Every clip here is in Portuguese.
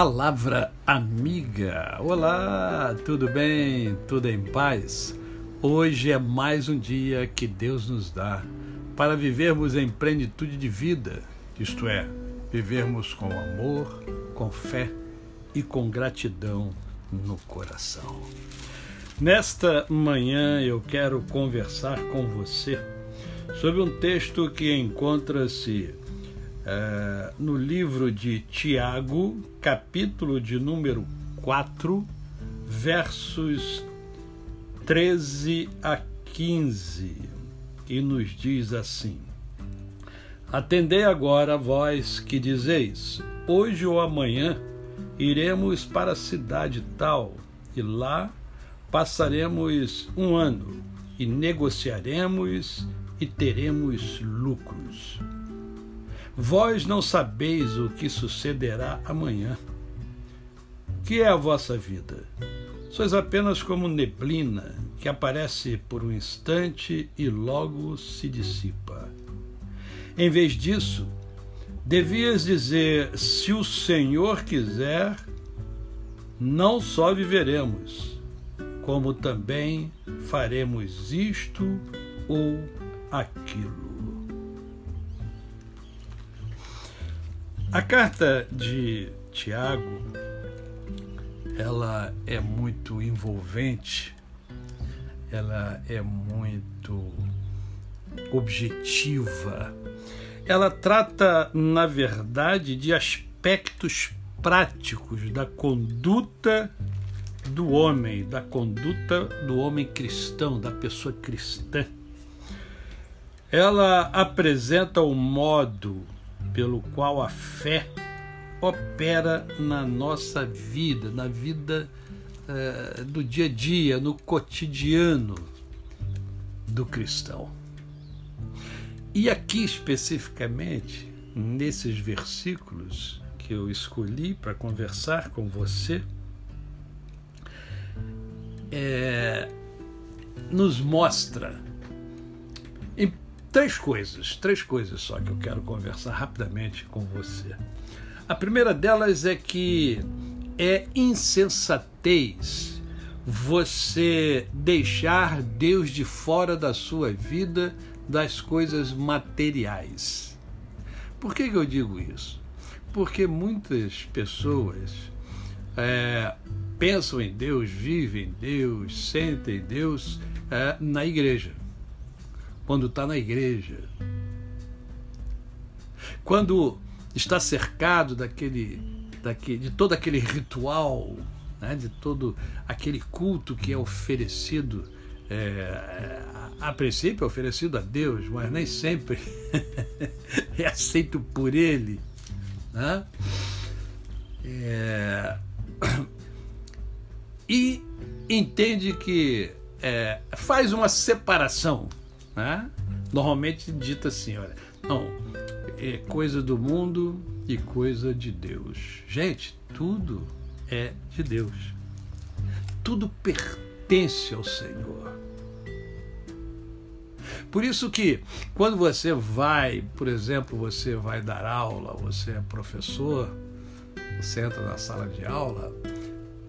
Palavra Amiga. Olá, tudo bem? Tudo em paz? Hoje é mais um dia que Deus nos dá para vivermos em plenitude de vida, isto é, vivermos com amor, com fé e com gratidão no coração. Nesta manhã eu quero conversar com você sobre um texto que encontra-se é, no livro de Tiago, capítulo de número 4, versos 13 a 15, e nos diz assim: Atendei agora vós que dizeis: Hoje ou amanhã iremos para a cidade tal, e lá passaremos um ano, e negociaremos e teremos lucros. Vós não sabeis o que sucederá amanhã. Que é a vossa vida? Sois apenas como neblina que aparece por um instante e logo se dissipa. Em vez disso, devias dizer: se o Senhor quiser, não só viveremos, como também faremos isto ou aquilo. A carta de Tiago, ela é muito envolvente, ela é muito objetiva. Ela trata, na verdade, de aspectos práticos da conduta do homem, da conduta do homem cristão, da pessoa cristã. Ela apresenta o modo pelo qual a fé opera na nossa vida, na vida uh, do dia a dia, no cotidiano do cristão. E aqui especificamente, nesses versículos que eu escolhi para conversar com você, é, nos mostra três coisas, três coisas só que eu quero conversar rapidamente com você. A primeira delas é que é insensatez você deixar Deus de fora da sua vida das coisas materiais. Por que, que eu digo isso? Porque muitas pessoas é, pensam em Deus, vivem em Deus, sentem Deus é, na igreja quando está na igreja, quando está cercado daquele, daquele, de todo aquele ritual, né, de todo aquele culto que é oferecido, é, a, princípio é oferecido a Deus, mas nem sempre é aceito por Ele. Né? É, e entende que é, faz uma separação né? Normalmente dita assim, olha, não, é coisa do mundo e coisa de Deus. Gente, tudo é de Deus. Tudo pertence ao Senhor. Por isso que quando você vai, por exemplo, você vai dar aula, você é professor, você entra na sala de aula,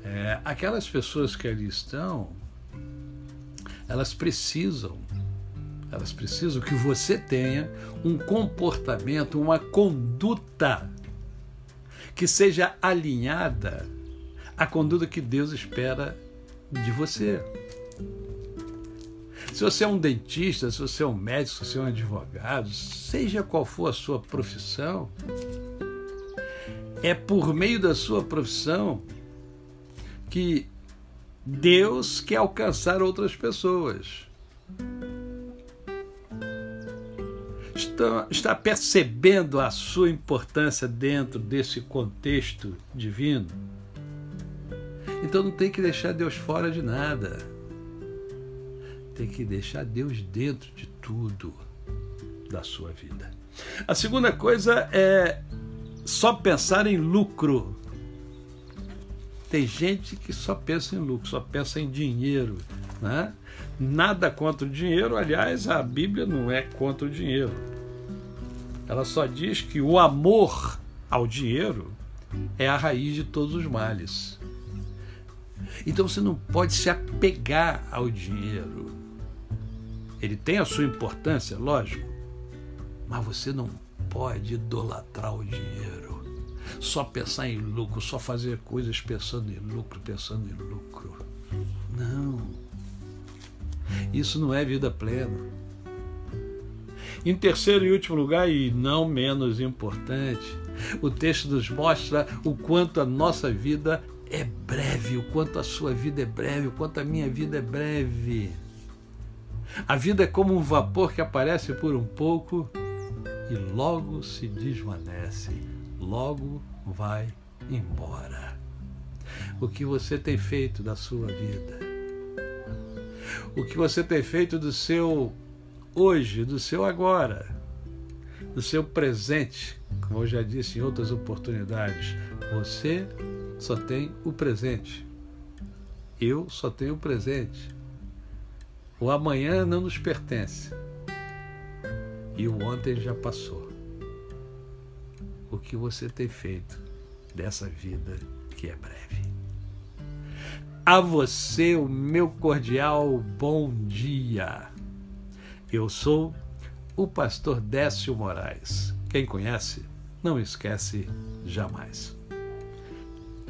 é, aquelas pessoas que ali estão, elas precisam elas precisam que você tenha um comportamento, uma conduta que seja alinhada à conduta que Deus espera de você. Se você é um dentista, se você é um médico, se você é um advogado, seja qual for a sua profissão, é por meio da sua profissão que Deus quer alcançar outras pessoas. Está, está percebendo a sua importância dentro desse contexto divino? Então não tem que deixar Deus fora de nada. Tem que deixar Deus dentro de tudo da sua vida. A segunda coisa é só pensar em lucro. Tem gente que só pensa em lucro, só pensa em dinheiro. Né? Nada contra o dinheiro, aliás, a Bíblia não é contra o dinheiro. Ela só diz que o amor ao dinheiro é a raiz de todos os males. Então você não pode se apegar ao dinheiro. Ele tem a sua importância, lógico, mas você não pode idolatrar o dinheiro. Só pensar em lucro, só fazer coisas pensando em lucro, pensando em lucro. Não. Isso não é vida plena. Em terceiro e último lugar, e não menos importante, o texto nos mostra o quanto a nossa vida é breve, o quanto a sua vida é breve, o quanto a minha vida é breve. A vida é como um vapor que aparece por um pouco e logo se desvanece, logo vai embora. O que você tem feito da sua vida? O que você tem feito do seu hoje, do seu agora, do seu presente? Como eu já disse em outras oportunidades, você só tem o presente. Eu só tenho o presente. O amanhã não nos pertence. E o ontem já passou. O que você tem feito dessa vida que é breve? A você o meu cordial bom dia. Eu sou o pastor Décio Moraes. Quem conhece, não esquece jamais.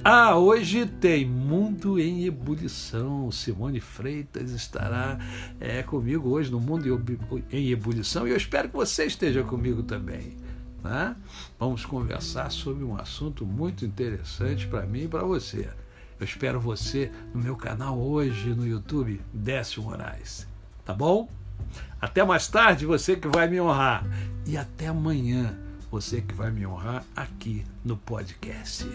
Ah, hoje tem Mundo em Ebulição. Simone Freitas estará é, comigo hoje no Mundo em Ebulição e eu espero que você esteja comigo também. Né? Vamos conversar sobre um assunto muito interessante para mim e para você. Eu espero você no meu canal hoje no YouTube, Décio Moraes. Tá bom? Até mais tarde, você que vai me honrar. E até amanhã, você que vai me honrar aqui no podcast.